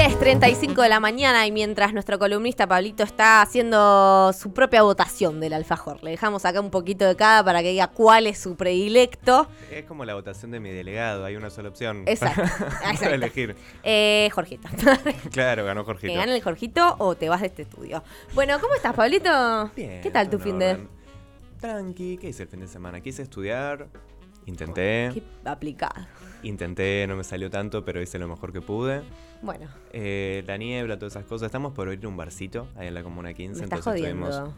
10.35 de la mañana y mientras nuestro columnista Pablito está haciendo su propia votación del alfajor. Le dejamos acá un poquito de cada para que diga cuál es su predilecto. Es como la votación de mi delegado, hay una sola opción. Exacto, para exacto. elegir. Eh, Jorgito. Claro, ganó ¿Que Jorgito. gane el Jorgito o te vas de este estudio? Bueno, ¿cómo estás, Pablito? Bien, ¿Qué tal tu fin de...? Tranqui, ¿qué hice el fin de semana? Quise estudiar, intenté, Qué aplicado. Intenté, no me salió tanto, pero hice lo mejor que pude. Bueno, Eh, la niebla, todas esas cosas. Estamos por ir a un barcito ahí en la Comuna 15. me estás entonces jodiendo.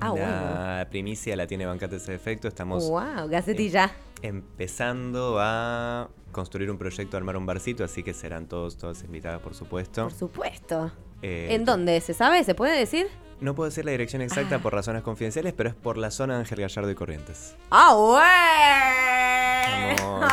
Ah, bueno. la primicia la tiene Bancate ese efecto. Estamos Wow, gacetilla. empezando a construir un proyecto, armar un barcito, así que serán todos, todas invitadas, por supuesto. Por supuesto. Eh, ¿En dónde? ¿Se sabe? ¿Se puede decir? No puedo decir la dirección exacta Ah. por razones confidenciales, pero es por la zona de Ángel Gallardo y Corrientes. ¡Ah, bueno!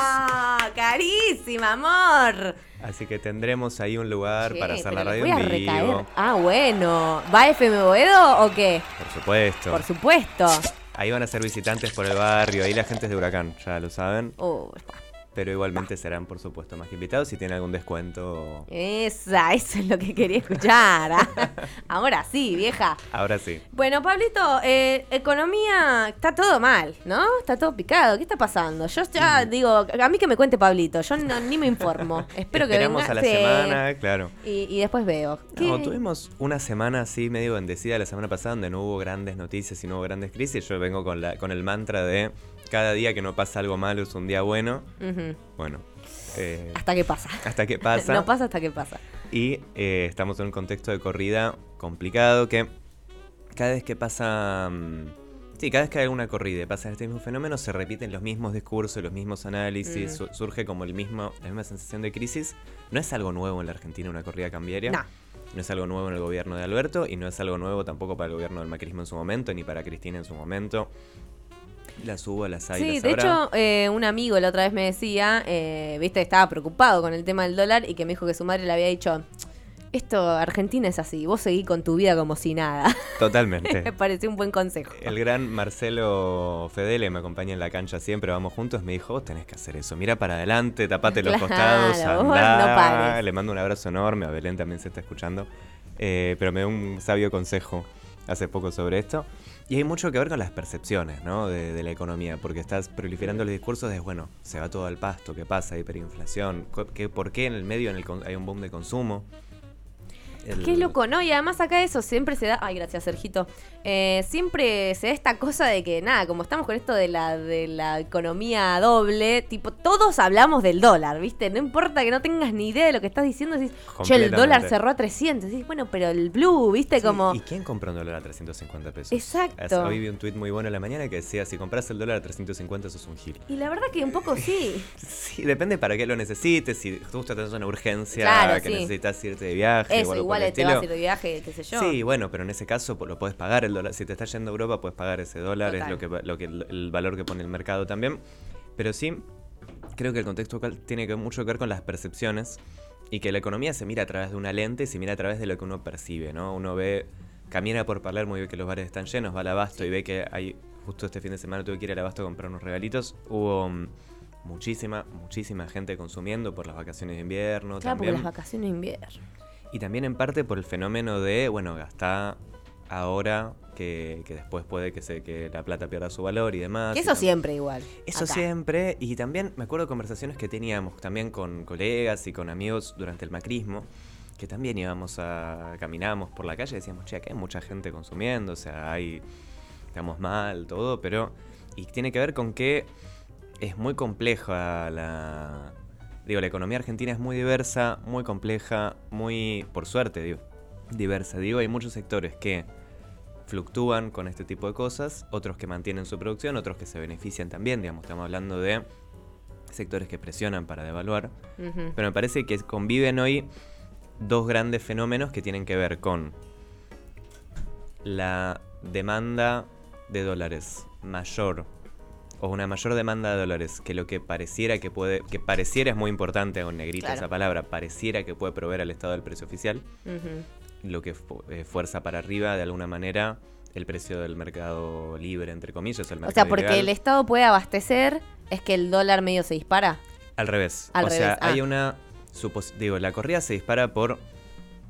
Vamos. ¡Ah, carísima, amor! Así que tendremos ahí un lugar Che, para hacer la radio voy a en vivo. recaer. Ah, bueno. ¿Va FM Boedo o qué? Por supuesto. Por supuesto. Ahí van a ser visitantes por el barrio, ahí la gente es de Huracán, ya lo saben. Oh, está. Pero igualmente serán, por supuesto, más que invitados si tienen algún descuento. Esa, eso es lo que quería escuchar. ah. Ahora sí, vieja. Ahora sí. Bueno, Pablito, eh, economía, está todo mal, ¿no? Está todo picado. ¿Qué está pasando? Yo ya digo, a mí que me cuente Pablito, yo no- ni me informo. Espero que venga. a la sí. semana, claro. Y, y después veo. No, tuvimos una semana así medio bendecida la semana pasada donde no hubo grandes noticias y no hubo grandes crisis. Yo vengo con, la, con el mantra de cada día que no pasa algo malo es un día bueno. Bueno, eh, Hasta que pasa. hasta que pasa. No pasa hasta que pasa. Y eh, estamos en un contexto de corrida complicado que cada vez que pasa... mm, Sí, cada vez que hay alguna corrida y pasa este mismo fenómeno, se repiten los mismos discursos, los mismos análisis, Mm. su- surge como el mismo, la misma sensación de crisis. No es algo nuevo en la Argentina una corrida cambiaria. No. No es algo nuevo en el gobierno de Alberto y no es algo nuevo tampoco para el gobierno del macrismo en su momento, ni para Cristina en su momento. Las hubo, las hay, Sí, de hecho, eh, un amigo la otra vez me decía, eh, viste, estaba preocupado con el tema del dólar y que me dijo que su madre le había dicho, esto, Argentina es así, vos seguí con tu vida como si nada. me Totalmente. pareció un buen consejo. El gran Marcelo Fedele me acompaña en la cancha siempre, vamos juntos, me dijo, vos tenés que hacer eso, mira para adelante, tapate los costados, andá". no pares. Le mando un abrazo enorme, a Belén también se está escuchando, Eh, pero me dio un sabio consejo hace poco sobre esto. Y hay mucho que ver con las percepciones ¿no? de, de la economía, porque estás proliferando los discursos de, bueno, se va todo al pasto, ¿qué pasa? Hiperinflación, ¿Cu- ¿qué, ¿por qué en el medio en el hay un boom de consumo? El- Qué loco, ¿no? Y además acá eso siempre se da. Ay, gracias, Sergito. Eh, siempre se da esta cosa de que, nada, como estamos con esto de la, de la economía doble, tipo, todos hablamos del dólar, ¿viste? No importa que no tengas ni idea de lo que estás diciendo, decís, che, el dólar cerró a 300. Decís, bueno, pero el blue, ¿viste? Sí, como. ¿Y quién compró un dólar a 350 pesos? Exacto. Hoy vi un tuit muy bueno en la mañana que decía, si compras el dólar a 350 sos un gil. Y la verdad que un poco sí. Sí, depende para qué lo necesites, si justo tenés una urgencia, Claro, que sí. necesitas irte de viaje o Eso, algo igual por te vas a ir de viaje, qué sé yo. Sí, bueno, pero en ese caso lo puedes pagar el dólar. Si te estás yendo a Europa, puedes pagar ese dólar, Total. es lo que, va- lo que el valor que pone el mercado también. Pero sí, creo que el contexto local tiene que mucho que ver con las percepciones y que la economía se mira a través de una lente y se mira a través de lo que uno percibe, ¿no? Uno ve, camina por Palermo y ve que los bares están llenos, va al abasto y ve que hay, justo este fin de semana tuve que ir al abasto a comprar unos regalitos, hubo mm, muchísima, muchísima gente consumiendo por las vacaciones de invierno Claro, porque también. las vacaciones de invierno. Y también en parte por el fenómeno de, bueno, gastar ahora que, que después puede que, se, que la plata pierda su valor y demás. Que eso siempre igual. Eso acá. siempre. Y también me acuerdo conversaciones que teníamos también con colegas y con amigos durante el macrismo, que también íbamos a, caminábamos por la calle y decíamos, che, acá hay mucha gente consumiendo, o sea, hay, estamos mal, todo, pero... Y tiene que ver con que es muy compleja la... Digo, la economía argentina es muy diversa, muy compleja, muy, por suerte, digo, diversa. Digo, hay muchos sectores que fluctúan con este tipo de cosas, otros que mantienen su producción, otros que se benefician también, digamos, estamos hablando de sectores que presionan para devaluar, pero me parece que conviven hoy dos grandes fenómenos que tienen que ver con la demanda de dólares mayor o una mayor demanda de dólares que lo que pareciera que puede, que pareciera es muy importante, en negrita Claro. esa palabra, pareciera que puede proveer al Estado del precio oficial, lo que eh, fuerza para arriba de alguna manera el precio del mercado libre, entre comillas, el O mercado sea, porque ilegal. el Estado puede abastecer, es que el dólar medio se dispara. Al revés. Al o sea, ah. hay una... Digo, la corrida se dispara por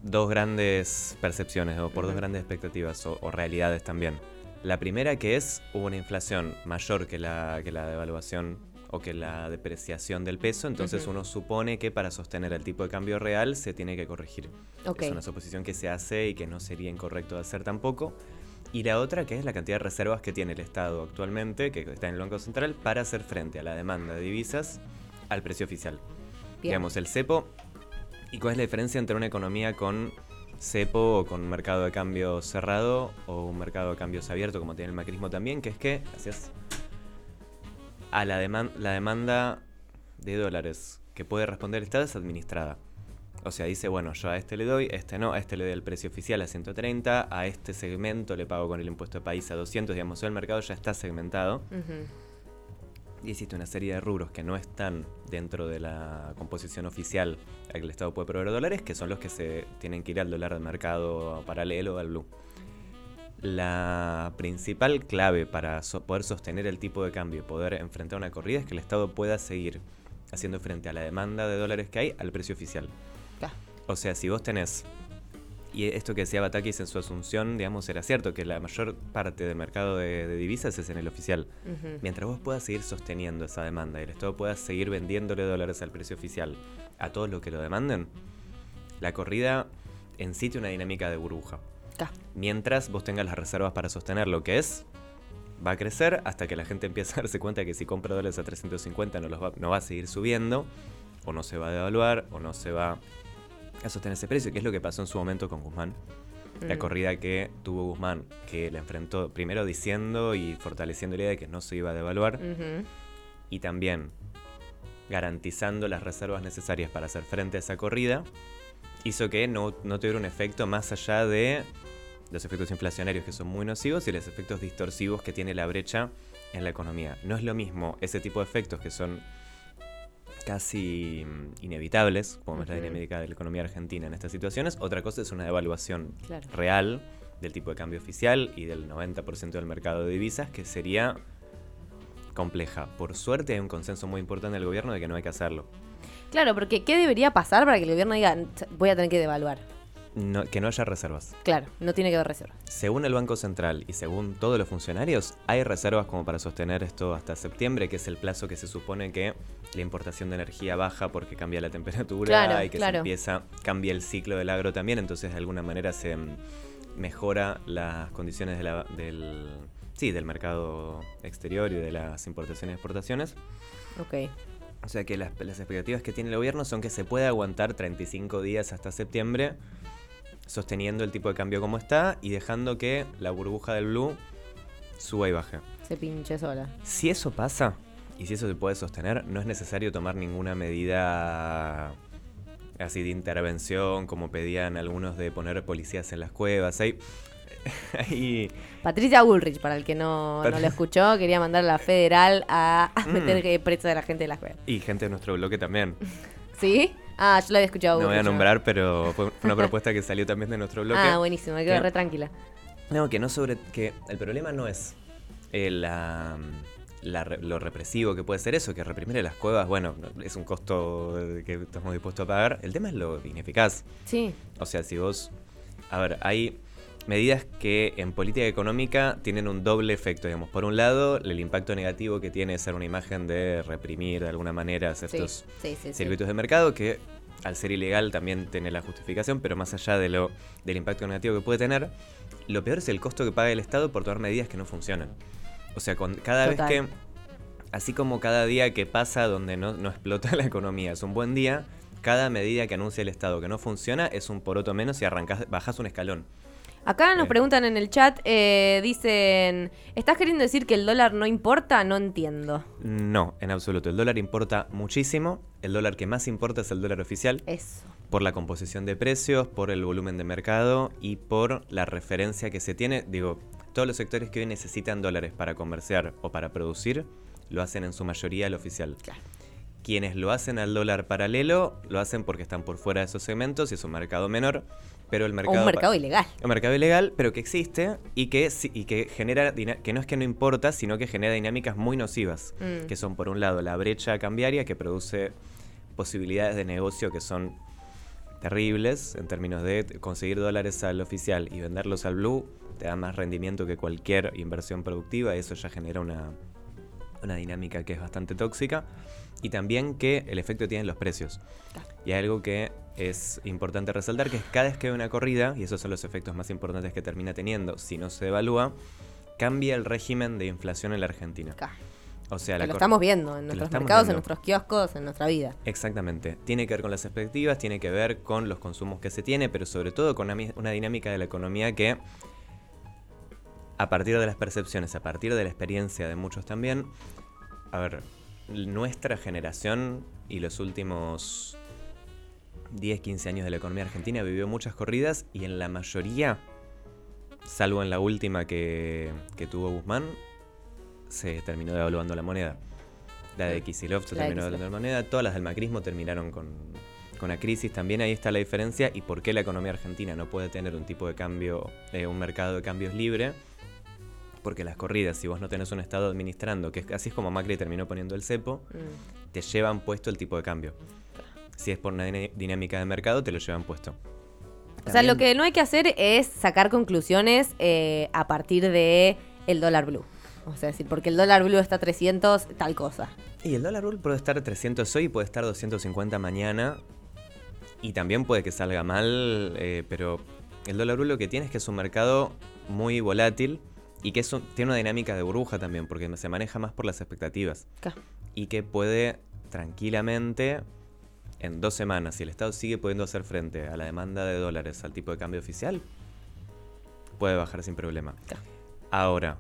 dos grandes percepciones o por dos grandes expectativas o, o realidades también. La primera que es, hubo una inflación mayor que la, que la devaluación o que la depreciación del peso, entonces uno supone que para sostener el tipo de cambio real se tiene que corregir. Ok. Es una suposición que se hace y que no sería incorrecto de hacer tampoco. Y la otra que es la cantidad de reservas que tiene el Estado actualmente, que está en el Banco Central, para hacer frente a la demanda de divisas al precio oficial. Bien. Digamos, el cepo. ¿Y cuál es la diferencia entre una economía con cepo o con un mercado de cambio cerrado o un mercado de cambios abierto, como tiene el macrismo también? Que es que, gracias, a la, deman- la demanda de dólares que puede responder el Estado es administrada. O sea, dice, bueno, yo a este le doy, a este no, a este le doy el precio oficial a 130, a este segmento le pago con el impuesto de país a 200, digamos, el mercado ya está segmentado. Ujú. Y existe una serie de rubros que no están dentro de la composición oficial a que el Estado puede proveer dólares, que son los que se tienen que ir al dólar de mercado paralelo al blue. La principal clave para so- poder sostener el tipo de cambio y poder enfrentar una corrida es que el Estado pueda seguir haciendo frente a la demanda de dólares que hay al precio oficial. O sea, si vos tenés, y esto que decía Batakis en su asunción, digamos, era cierto, que la mayor parte del mercado de, de divisas es en el oficial. Mientras vos puedas seguir sosteniendo esa demanda y el Estado pueda seguir vendiéndole dólares al precio oficial a todos los que lo demanden, la corrida en sí tiene una dinámica de burbuja. Mientras vos tengas las reservas para sostener lo que es, va a crecer hasta que la gente empiece a darse cuenta que si compra dólares a 350 no, los va, no va a seguir subiendo, o no se va a devaluar, o no se va a sostener ese precio, que es lo que pasó en su momento con Guzmán. La Mm. corrida que tuvo Guzmán, que la enfrentó primero diciendo y fortaleciendo la idea de que no se iba a devaluar, y también garantizando las reservas necesarias para hacer frente a esa corrida, hizo que no, no tuviera un efecto más allá de los efectos inflacionarios que son muy nocivos y los efectos distorsivos que tiene la brecha en la economía. No es lo mismo ese tipo de efectos que son casi mm, inevitables, como es la dinámica de la economía argentina en estas situaciones. Otra cosa es una devaluación Claro. real del tipo de cambio oficial y del 90% del mercado de divisas, que sería compleja. Por suerte hay un consenso muy importante del gobierno de que no hay que hacerlo. Claro, porque ¿qué debería pasar para que el gobierno diga voy a tener que devaluar? No- que no haya reservas. Claro, no tiene que haber reservas. Según el Banco Central y según todos los funcionarios, hay reservas como para sostener esto hasta septiembre, que es el plazo que se supone que la importación de energía baja porque cambia la temperatura Claro, y que claro. se empieza, cambia el ciclo del agro también, entonces de alguna manera se mejora las condiciones de la- del, sí, del mercado exterior y de las importaciones y exportaciones. Ok. O sea que las, las expectativas que tiene el gobierno son que se pueda aguantar 35 días hasta septiembre sosteniendo el tipo de cambio como está y dejando que la burbuja del blue suba y baje. Se pinche sola. Si eso pasa y si eso se puede sostener, no es necesario tomar ninguna medida así de intervención como pedían algunos de poner policías en las cuevas. Hay, hay Patricia Bullrich, para el que no, no lo escuchó, quería mandar a la federal a, a Mm. meter que presa de la gente de la escuela. y gente de nuestro bloque también. ¿Sí? Ah, yo la había escuchado. No voy a nombrar, pero fue una propuesta que salió también de nuestro bloque. Ah, buenísimo, me quedo ¿Qué? re tranquila. No, que no sobre. que el problema no es eh, la, lo represivo que puede ser eso, que reprimir en las cuevas, bueno, no- es un costo eh, que estamos dispuestos a pagar. El tema es lo ineficaz. Sí, O sea, si vos. A ver, hay medidas que en política económica tienen un doble efecto, digamos. Por un lado, el impacto negativo que tiene ser una imagen de reprimir de alguna manera sí, estos sí, sí, sí. circuitos de mercado que al ser ilegal también tiene la justificación, pero más allá de lo, del impacto negativo que puede tener, lo peor es el costo que paga el Estado por tomar medidas que no funcionan. O sea, con, cada Total. vez que, así como cada día que pasa donde no, no explota la economía es un buen día, cada medida que anuncia el Estado que no funciona es un poroto menos y arrancás, bajás un escalón. Acá nos preguntan en el chat, eh, dicen, ¿estás queriendo decir que el dólar no importa? No entiendo. No, en absoluto. El dólar importa muchísimo. El dólar que más importa es el dólar oficial. Eso. por la composición de precios, por el volumen de mercado y por la referencia que se tiene. Digo, todos los sectores que hoy necesitan dólares para comerciar o para producir, lo hacen en su mayoría al oficial. Claro. Quienes lo hacen al dólar paralelo, lo hacen porque están por fuera de esos segmentos y es un mercado menor, pero el mercado... un mercado ilegal. un mercado ilegal, pero que existe y que, y que genera, que no es que no importa, sino que genera dinámicas muy nocivas, Mm. que son por un lado la brecha cambiaria que produce posibilidades de negocio que son terribles en términos de conseguir dólares al oficial y venderlos al blue, te da más rendimiento que cualquier inversión productiva, eso ya genera una, una dinámica que es bastante tóxica. Y también que el efecto tiene en los precios. Y hay algo que es importante resaltar, que es cada vez que hay una corrida, y esos son los efectos más importantes que termina teniendo, si no se devalúa, cambia el régimen de inflación en la Argentina. O sea, lo estamos viendo en nuestros mercados, en nuestros kioscos, en nuestra vida. Exactamente. Tiene que ver con las expectativas, tiene que ver con los consumos que se tiene, pero sobre todo con una dinámica de la economía que, a partir de las percepciones, a partir de la experiencia de muchos también, a ver, nuestra generación y los últimos 10, 15 años de la economía argentina vivió muchas corridas y en la mayoría, salvo en la última que, que tuvo Guzmán, se terminó devaluando la moneda. La de Kisilov se terminó devaluando la moneda, todas las del macrismo terminaron con, con la crisis. También ahí está la diferencia y por qué la economía argentina no puede tener un tipo de cambio, eh, un mercado de cambios libre. Porque las corridas, si vos no tenés un Estado administrando, que así es como Macri terminó poniendo el cepo, mm. te llevan puesto el tipo de cambio. Si es por una dinámica de mercado, te lo llevan puesto. O sea, lo que no hay que hacer es sacar conclusiones eh, a partir de el dólar blue. O sea, decir, porque el dólar blue está a 300, tal cosa. Y el dólar blue puede estar a 300 hoy y puede estar 250 mañana. Y también puede que salga mal, eh, pero el dólar blue lo que tiene es que es un mercado muy volátil y que tiene una dinámica de burbuja también, porque se maneja más por las expectativas. Y que puede tranquilamente, en dos semanas, si el Estado sigue pudiendo hacer frente a la demanda de dólares al tipo de cambio oficial, puede bajar sin problema. Ahora,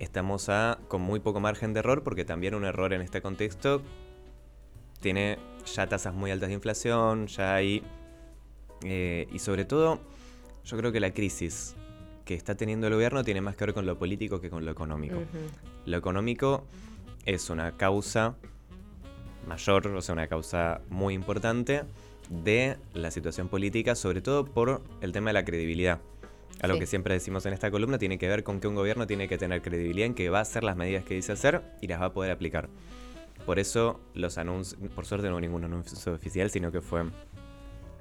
estamos a, con muy poco margen de error, porque también un error en este contexto tiene ya tasas muy altas de inflación, ya hay... Eh, y sobre todo, yo creo que la crisis que está teniendo el gobierno tiene más que ver con lo político que con lo económico. Lo económico es una causa mayor, o sea, una causa muy importante de la situación política, sobre todo por el tema de la credibilidad. A lo que siempre decimos en esta columna tiene que ver con que un gobierno tiene que tener credibilidad en que va a hacer las medidas que dice hacer y las va a poder aplicar. Por eso los anuncios, por suerte no hubo ningún anuncio oficial, sino que fue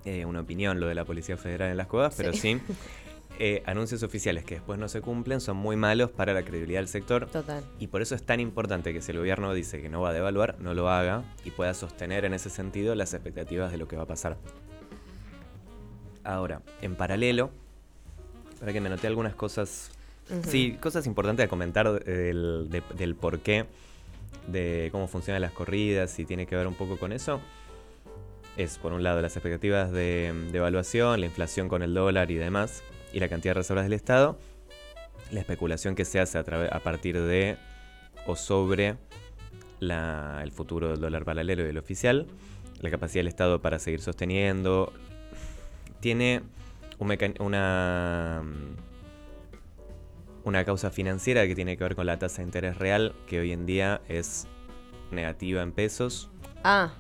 eh, una opinión lo de la Policía Federal en las cuevas, pero sí, eh, anuncios oficiales que después no se cumplen son muy malos para la credibilidad del sector. Total. Y por eso es tan importante que si el gobierno dice que no va a devaluar, no lo haga y pueda sostener en ese sentido las expectativas de lo que va a pasar. Ahora, en paralelo, para que me noté algunas cosas. Sí, cosas importantes a comentar del, del porqué de cómo funcionan las corridas y tiene que ver un poco con eso. Es, por un lado, las expectativas de, evaluación, la inflación con el dólar y demás, y la cantidad de reservas del Estado, la especulación que se hace a, a partir de o sobre el futuro del dólar paralelo y del oficial, la capacidad del Estado para seguir sosteniendo. Tiene una, una causa financiera que tiene que ver con la tasa de interés real, que hoy en día es negativa en pesos. Ah.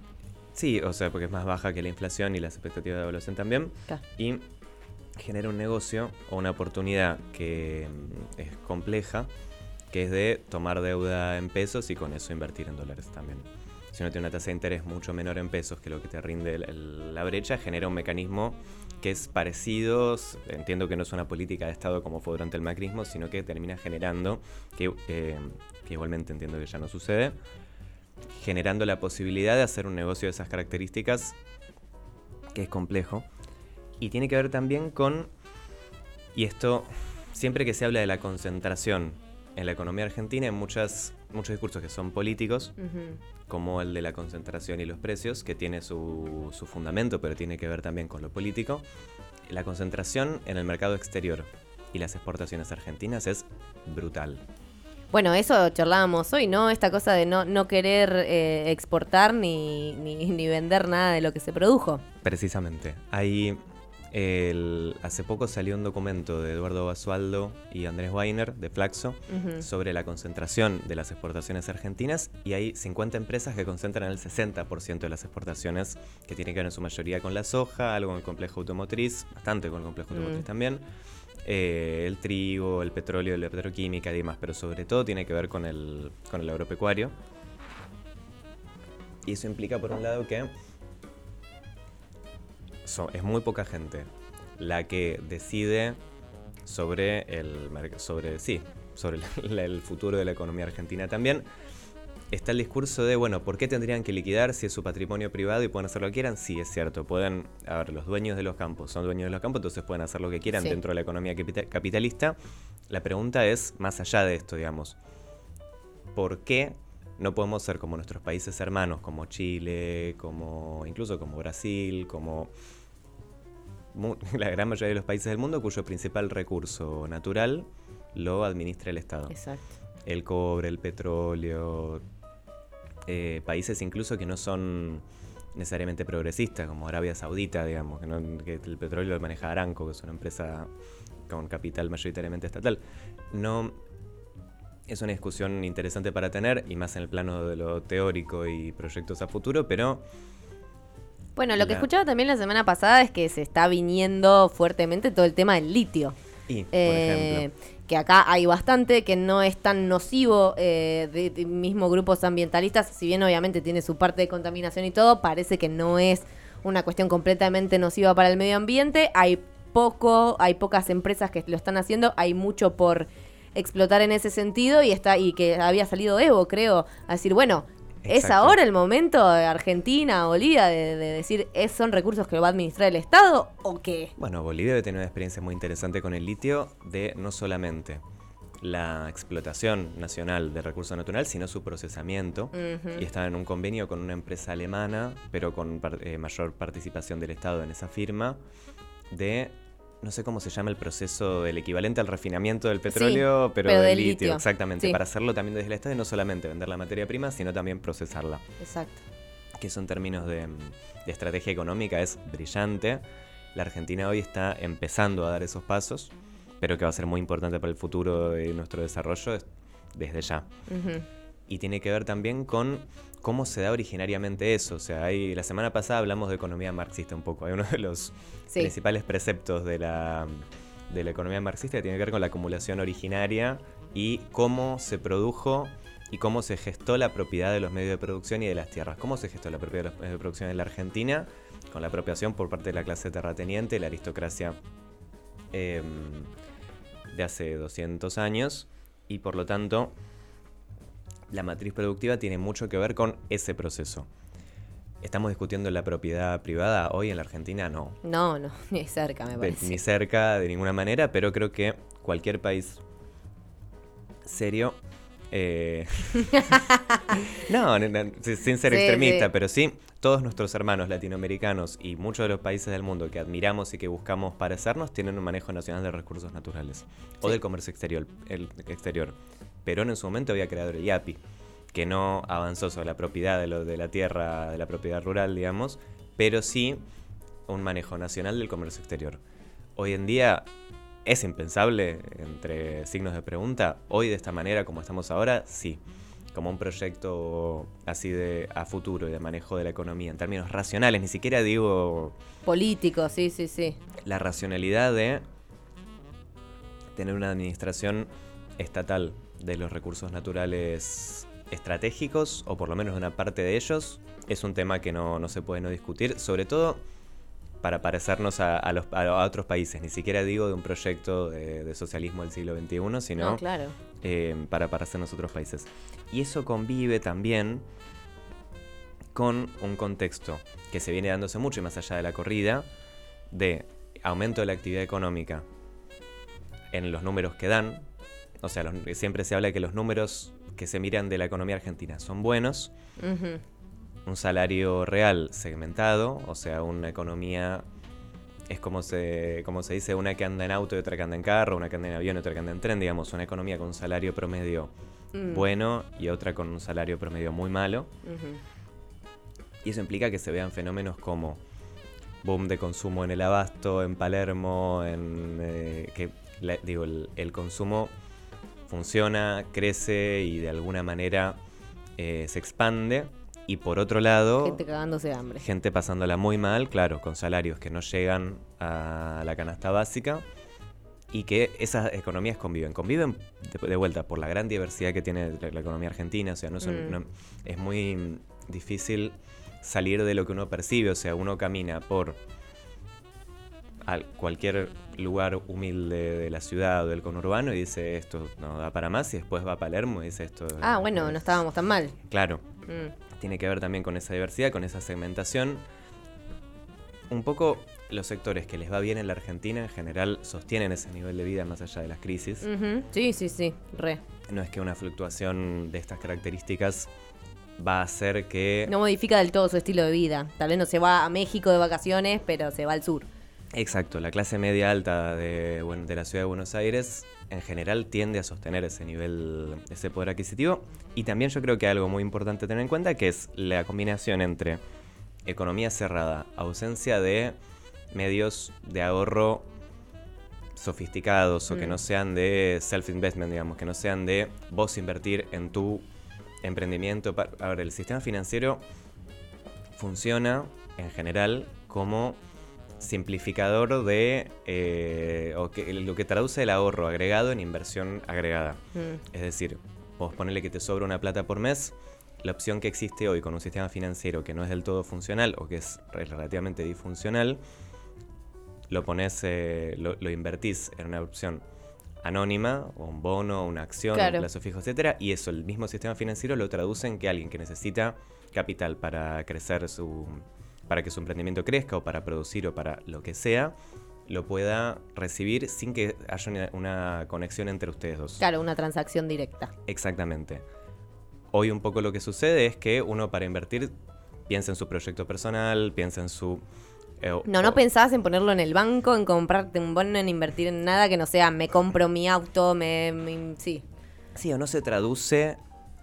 Sí, o sea, porque es más baja que la inflación y las expectativas de evaluación también. Y genera un negocio o una oportunidad que mm, es compleja, que es de tomar deuda en pesos y con eso invertir en dólares también. Si uno tiene una tasa de interés mucho menor en pesos que lo que te rinde la brecha, genera un mecanismo que es parecido, entiendo que no es una política de Estado como fue durante el macrismo, sino que termina generando, que, eh, igualmente entiendo que ya no sucede, generando la posibilidad de hacer un negocio de esas características, que es complejo. Y tiene que ver también con, y esto, siempre que se habla de la concentración en la economía argentina, hay muchas, muchos discursos que son políticos, como el de la concentración y los precios, que tiene su, su fundamento, pero tiene que ver también con lo político. La concentración en el mercado exterior y las exportaciones argentinas es brutal. Bueno, eso charlábamos hoy, ¿no? Esta cosa de no, no querer eh, exportar ni, ni, ni, vender nada de lo que se produjo. Precisamente. Hay hace poco salió un documento de Eduardo Basualdo y Andrés Weiner de Flaxo sobre la concentración de las exportaciones argentinas y hay 50 empresas que concentran el 60% de las exportaciones que tienen que ver en su mayoría con la soja, algo con el complejo automotriz, bastante con el complejo automotriz mm. también. Eh, el trigo, el petróleo, la petroquímica y demás, pero sobre todo tiene que ver con el, con el agropecuario. Y eso implica, por un lado, que so- es muy poca gente la que decide sobre el sobre sí, sobre el, el futuro de la economía argentina. También está el discurso de, bueno, ¿por qué tendrían que liquidar si es su patrimonio privado y pueden hacer lo que quieran? Sí, es cierto, pueden, a ver, los dueños de los campos son dueños de los campos, entonces pueden hacer lo que quieran Sí. dentro de la economía capita- capitalista. La pregunta es, más allá de esto, digamos, ¿por qué no podemos ser como nuestros países hermanos, como Chile, como incluso como Brasil, como la gran mayoría de los países del mundo cuyo principal recurso natural lo administra el Estado? Exacto. el cobre, el petróleo, eh, países incluso que no son necesariamente progresistas, como Arabia Saudita, digamos, que, no- que el petróleo lo maneja Aramco, que es una empresa con capital mayoritariamente estatal. No es una discusión interesante para tener, y más en el plano de lo teórico y proyectos a futuro, pero Bueno, lo que La- escuchaba también la semana pasada es que se está viniendo fuertemente todo el tema del litio. y, por Eh, ejemplo, que acá hay bastante, que no es tan nocivo, eh, de, de mismo grupos ambientalistas, si bien obviamente tiene su parte de contaminación y todo, parece que no es una cuestión completamente nociva para el medio ambiente. Hay poco, hay pocas empresas que lo están haciendo, hay mucho por explotar en ese sentido y está y que había salido Evo, creo, a decir, bueno, ¿es ahora el momento de Argentina, Bolivia, de, de decir, ¿es, son recursos que lo va a administrar el Estado o qué? Bueno, Bolivia debe tener una experiencia muy interesante con el litio de no solamente la explotación nacional de recurso natural, sino su procesamiento. Y está en un convenio con una empresa alemana, pero con par- eh, mayor participación del Estado en esa firma, de, no sé cómo se llama el proceso, el equivalente al refinamiento del petróleo, pero, pero del del litio, litio. exactamente, Sí. para hacerlo también desde el Estado y no solamente vender la materia prima, sino también procesarla Exacto. que eso en términos de, de estrategia económica es brillante. La Argentina hoy está empezando a dar esos pasos, pero que va a ser muy importante para el futuro de nuestro desarrollo es- desde ya. Y tiene que ver también con cómo se da originariamente eso. O sea, hay, la semana pasada hablamos de economía marxista un poco. Hay uno de los Sí. principales preceptos de la, de la economía marxista que tiene que ver con la acumulación originaria y cómo se produjo y cómo se gestó la propiedad de los medios de producción y de las tierras. ¿Cómo se gestó la propiedad de los medios de producción en la Argentina? Con la apropiación por parte de la clase terrateniente, la aristocracia em, de hace 200 años y por lo tanto la matriz productiva tiene mucho que ver con ese proceso. ¿Estamos discutiendo la propiedad privada hoy en la Argentina? No. No, no, ni cerca me parece. ni cerca de ninguna manera, pero creo que cualquier país serio. eh, no, no, no, sin ser Sí, extremista, sí. pero sí, todos nuestros hermanos latinoamericanos y muchos de los países del mundo que admiramos y que buscamos parecernos tienen un manejo nacional de recursos naturales o del comercio exterior, el exterior. Perón en su momento había creado el IAPI, que no avanzó sobre la propiedad de, lo, de la tierra, de la propiedad rural, digamos, pero sí un manejo nacional del comercio exterior. Hoy en día es impensable, entre signos de pregunta, hoy de esta manera como estamos ahora, sí. Como un proyecto así de a futuro y de manejo de la economía en términos racionales, ni siquiera digo Político, sí, sí, sí. la racionalidad de tener una administración estatal de los recursos naturales estratégicos, o por lo menos de una parte de ellos, es un tema que no, no se puede no discutir, sobre todo para parecernos a, a los, a otros países. Ni siquiera digo de un proyecto de, de socialismo del siglo XXI, sino No, claro. eh, para parecernos a otros países. Y eso convive también con un contexto que se viene dándose mucho y más allá de la corrida, de aumento de la actividad económica en los números que dan. O sea, los- siempre se habla de que los números que se miran de la economía argentina son buenos. Un salario real segmentado, o sea, una economía es como se, como se dice, una que anda en auto y otra que anda en carro, una que anda en avión y otra que anda en tren, digamos, una economía con un salario promedio Mm. bueno y otra con un salario promedio muy malo. Y eso implica que se vean fenómenos como boom de consumo en el abasto, en Palermo, en eh, que la- digo, el, el consumo funciona, crece y de alguna manera eh, se expande. Y por otro lado, Gente cagándose de hambre. gente pasándola muy mal, claro, con salarios que no llegan a la canasta básica y que esas economías conviven. Conviven de, de vuelta por la gran diversidad que tiene la, la economía argentina, o sea, no son- Mm. no- es muy difícil salir de lo que uno percibe, o sea, uno camina por a cualquier lugar humilde de la ciudad o del conurbano y dice esto no da para más y después va a Palermo y dice esto... Ah, bueno, no estábamos tan mal. Claro, Mm. tiene que ver también con esa diversidad, con esa segmentación. Un poco los sectores que les va bien en la Argentina en general sostienen ese nivel de vida más allá de las crisis. Ujú. Sí, sí, sí, re. No es que una fluctuación de estas características va a hacer que... No modifica del todo su estilo de vida. Tal vez no se va a México de vacaciones, pero se va al sur. Exacto, la clase media alta de, buen- de la ciudad de Buenos Aires en general tiende a sostener ese nivel, ese poder adquisitivo. Y también yo creo que algo muy importante tener en cuenta que es la combinación entre economía cerrada, ausencia de medios de ahorro sofisticados o que Mm. no sean de self-investment, digamos, que no sean de vos invertir en tu emprendimiento. A ver, el sistema financiero funciona en general como simplificador de eh, o que, lo que traduce el ahorro agregado en inversión agregada. Mm. Es decir, vos ponele que te sobra una plata por mes, la opción que existe hoy con un sistema financiero que no es del todo funcional o que es re- relativamente disfuncional, lo pones, eh, lo, lo invertís en una opción anónima, o un bono, una acción, Claro. un plazo fijo, etcétera, y eso el mismo sistema financiero lo traduce en que alguien que necesita capital para crecer su para que su emprendimiento crezca o para producir o para lo que sea, lo pueda recibir sin que haya una, conexión entre ustedes dos. Claro, una transacción directa. Exactamente. Hoy un poco lo que sucede es que uno para invertir piensa en su proyecto personal, piensa en su... eh, No, o- no pensabas en ponerlo en el banco, en comprarte un bono, en invertir en nada que no sea me compro mi auto, me... me- sí. Sí, o no se traduce,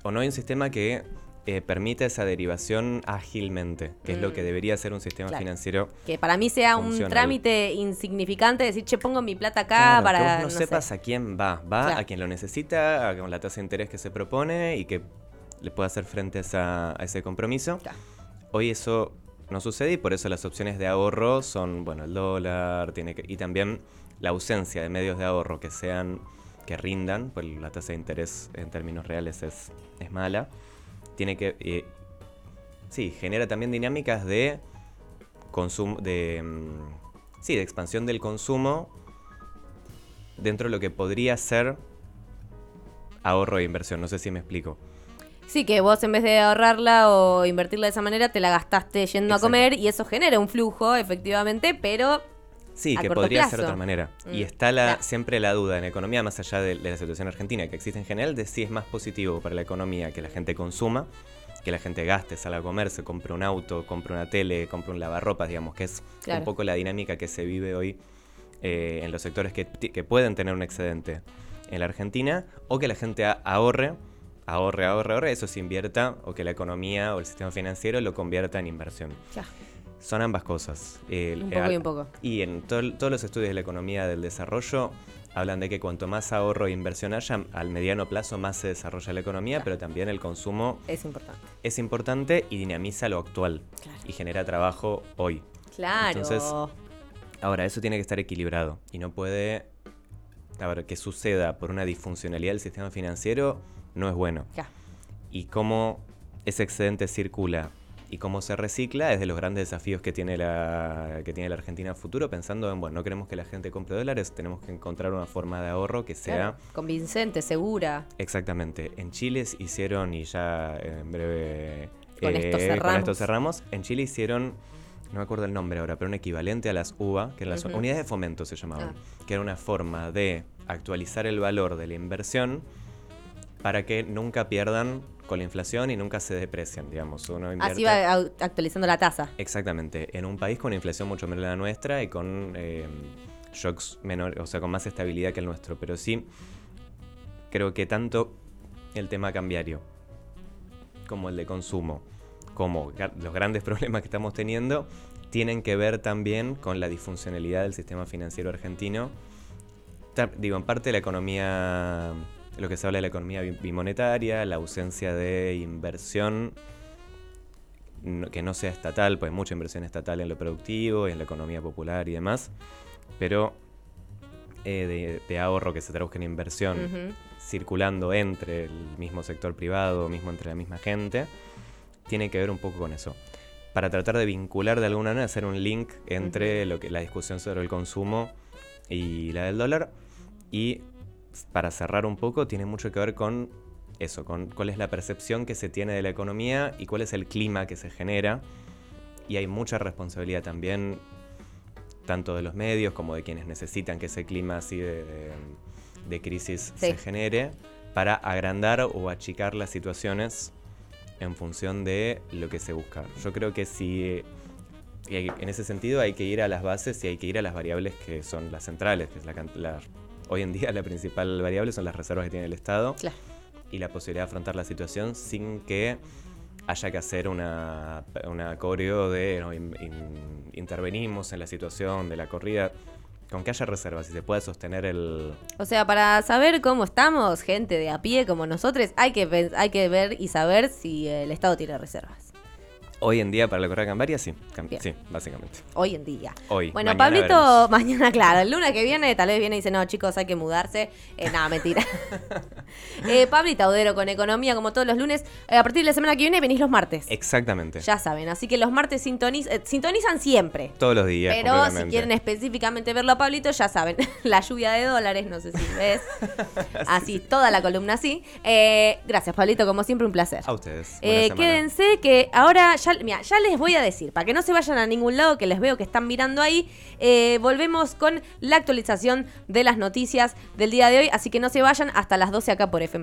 o no hay un sistema que eh, permita esa derivación ágilmente, que es lo que Mm. debería ser un sistema Claro. financiero. Que para mí sea un trámite insignificante decir, che, pongo mi plata acá Claro, para... que vos no, no sé. sepas a quién va, va Claro. a quien lo necesita, a- con la tasa de interés que se propone y que le pueda hacer frente a, esa- a ese compromiso. Hoy eso no sucede y por eso las opciones de ahorro son, bueno, el dólar, tiene que, y también la ausencia de medios de ahorro que sean, que rindan, pues la tasa de interés en términos reales es, es mala. Tiene que, eh, sí, genera también dinámicas de consumo, de, mm, sí, de expansión del consumo dentro de lo que podría ser ahorro e inversión. No sé si me explico. Sí, que vos en vez de ahorrarla o invertirla de esa manera, te la gastaste yendo Exacto. a comer y eso genera un flujo, efectivamente, pero Sí, a que podría ser plazo. de otra manera. Y Mm, está la, claro. siempre la duda en economía, más allá de, de la situación argentina que existe en general, de si es más positivo para la economía que la gente consuma, que la gente gaste, salga a comer, se compre un auto, compre una tele, compre un lavarropas, digamos, que es Claro. un poco la dinámica que se vive hoy eh, en los sectores que, pueden tener un excedente en la Argentina, o que la gente ahorre, ahorre, ahorre, ahorre, eso se invierta, o que la economía o el sistema financiero lo convierta en inversión. ya, Son ambas cosas. El- un poco al- y un poco. y en to- todos los estudios de la economía del desarrollo hablan de que cuanto más ahorro e inversión haya, al mediano plazo más se desarrolla la economía, Claro. pero también el consumo Es importante. es importante y dinamiza lo actual Claro. y genera trabajo hoy. Claro. Entonces, Ahora, eso tiene que estar equilibrado y no puede... A ver, que suceda por una disfuncionalidad del sistema financiero no es bueno. Ya. Y cómo ese excedente circula y cómo se recicla es de los grandes desafíos que tiene la, que tiene la Argentina a futuro, pensando en, bueno, no queremos que la gente compre dólares, tenemos que encontrar una forma de ahorro que sea... Claro. Convincente, segura. Exactamente. En Chile hicieron, y ya en breve Con esto con cerramos. esto cerramos, en Chile hicieron, no me acuerdo el nombre ahora, pero un equivalente a las UVA, que eran las unidades de fomento se llamaban, que era una forma de actualizar el valor de la inversión para que nunca pierdan con la inflación y nunca se deprecian, digamos. Uno invierte- Así va au- actualizando la tasa. Exactamente, en un país con una inflación mucho menor que la nuestra y con eh, shocks menores, o sea, con más estabilidad que el nuestro. Pero sí, creo que tanto el tema cambiario como el de consumo, como los grandes problemas que estamos teniendo, tienen que ver también con la disfuncionalidad del sistema financiero argentino. Digo, en parte la economía, lo que se habla de la economía bi- bimonetaria, la ausencia de inversión que no sea estatal, pues hay mucha inversión estatal en lo productivo y en la economía popular y demás, pero eh, de, de ahorro que se traduzca en inversión circulando entre el mismo sector privado, mismo entre la misma gente, tiene que ver un poco con eso. para tratar de vincular de alguna manera, hacer un link entre lo que la discusión sobre el consumo y la del dólar. Y para cerrar un poco, tiene mucho que ver con eso, con cuál es la percepción que se tiene de la economía y cuál es el clima que se genera. Y hay mucha responsabilidad también, tanto de los medios como de quienes necesitan que ese clima así de, de- de crisis Sí. se genere, para agrandar o achicar las situaciones en función de lo que se busca. Yo creo que si en ese sentido hay que ir a las bases y hay que ir a las variables que son las centrales, que es la, la- hoy en día la principal variable son las reservas que tiene el Estado Claro. y la posibilidad de afrontar la situación sin que haya que hacer una, una coreo de no, in- in- intervenimos en la situación de la corrida. Con que haya reservas y se pueda sostener el, O sea, para saber cómo estamos, gente de a pie como nosotros, hay que, hay que ver y saber si el Estado tiene reservas. Hoy en día para la correa cambiaria, sí. cam- Bien. sí, básicamente. Hoy en día. Hoy. Bueno, mañana Pablito, veremos. mañana, claro, el lunes que viene tal vez viene y dice, no, chicos, hay que mudarse. Eh, nada, mentira. eh, Pablito Audero con economía, como todos los lunes. Eh, a partir de la semana que viene venís los martes. Exactamente. Ya saben, así que los martes sintoniz- eh, sintonizan siempre. Todos los días. Pero si quieren específicamente verlo a Pablito, ya saben, la lluvia de dólares, no sé si ves. Así, toda la columna así. Gracias, Pablito, como siempre, un placer. A ustedes. Quédense que ahora mira, ya les voy a decir, para que no se vayan a ningún lado, que les veo que están mirando ahí, eh, volvemos con la actualización de las noticias del día de hoy, así que no se vayan hasta las 12 acá por FM.